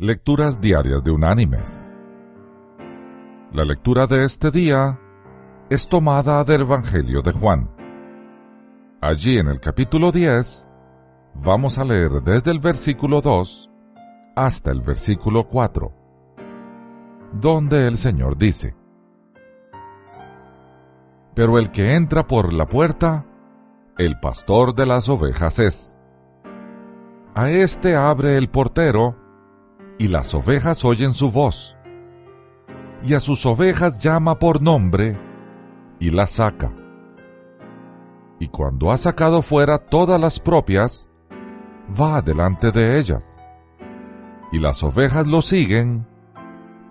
Lecturas Diarias de Unánimes. La lectura de este día es tomada del Evangelio de Juan. Allí en el capítulo 10 vamos a leer desde el versículo 2 hasta el versículo 4, donde el Señor dice, Pero el que entra por la puerta, el pastor de las ovejas es. A éste abre el portero, y las ovejas oyen su voz. Y a sus ovejas llama por nombre y las saca. Y cuando ha sacado fuera todas las propias, va delante de ellas. Y las ovejas lo siguen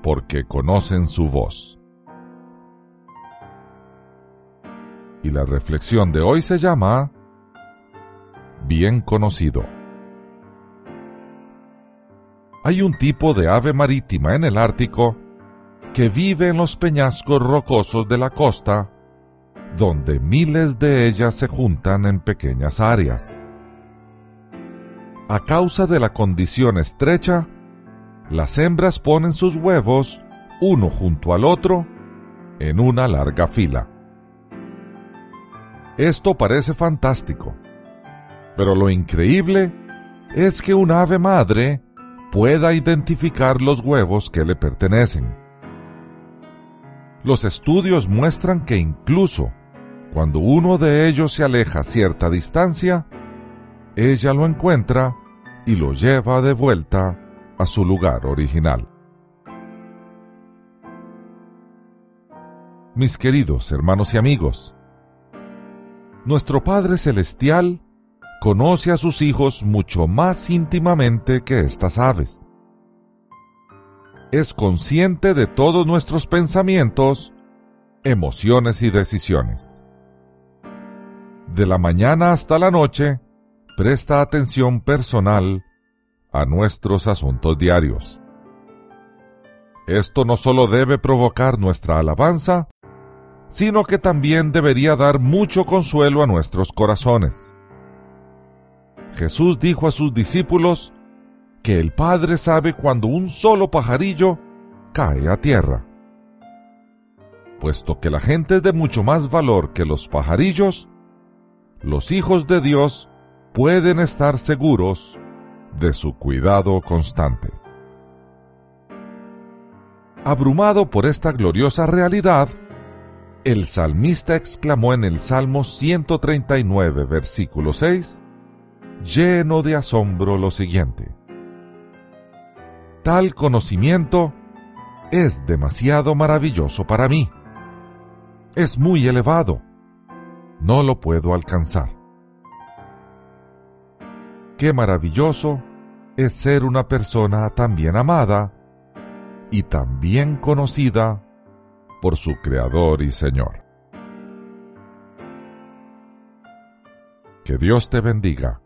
porque conocen su voz. Y la reflexión de hoy se llama Bien conocido. Hay un tipo de ave marítima en el Ártico que vive en los peñascos rocosos de la costa, donde miles de ellas se juntan en pequeñas áreas. A causa de la condición estrecha, las hembras ponen sus huevos uno junto al otro en una larga fila. Esto parece fantástico, pero lo increíble es que un ave madre pueda identificar los huevos que le pertenecen. Los estudios muestran que incluso cuando uno de ellos se aleja cierta distancia, ella lo encuentra y lo lleva de vuelta a su lugar original. Mis queridos hermanos y amigos, nuestro Padre Celestial conoce a sus hijos mucho más íntimamente que estas aves. Es consciente de todos nuestros pensamientos, emociones y decisiones. De la mañana hasta la noche, presta atención personal a nuestros asuntos diarios. Esto no solo debe provocar nuestra alabanza, sino que también debería dar mucho consuelo a nuestros corazones. Jesús dijo a sus discípulos que el Padre sabe cuando un solo pajarillo cae a tierra. Puesto que la gente es de mucho más valor que los pajarillos, los hijos de Dios pueden estar seguros de su cuidado constante. Abrumado por esta gloriosa realidad, el salmista exclamó en el Salmo 139, versículo 6, lleno de asombro lo siguiente. Tal conocimiento es demasiado maravilloso para mí. Es muy elevado. No lo puedo alcanzar. Qué maravilloso es ser una persona tan bien amada y tan bien conocida por su Creador y Señor. Que Dios te bendiga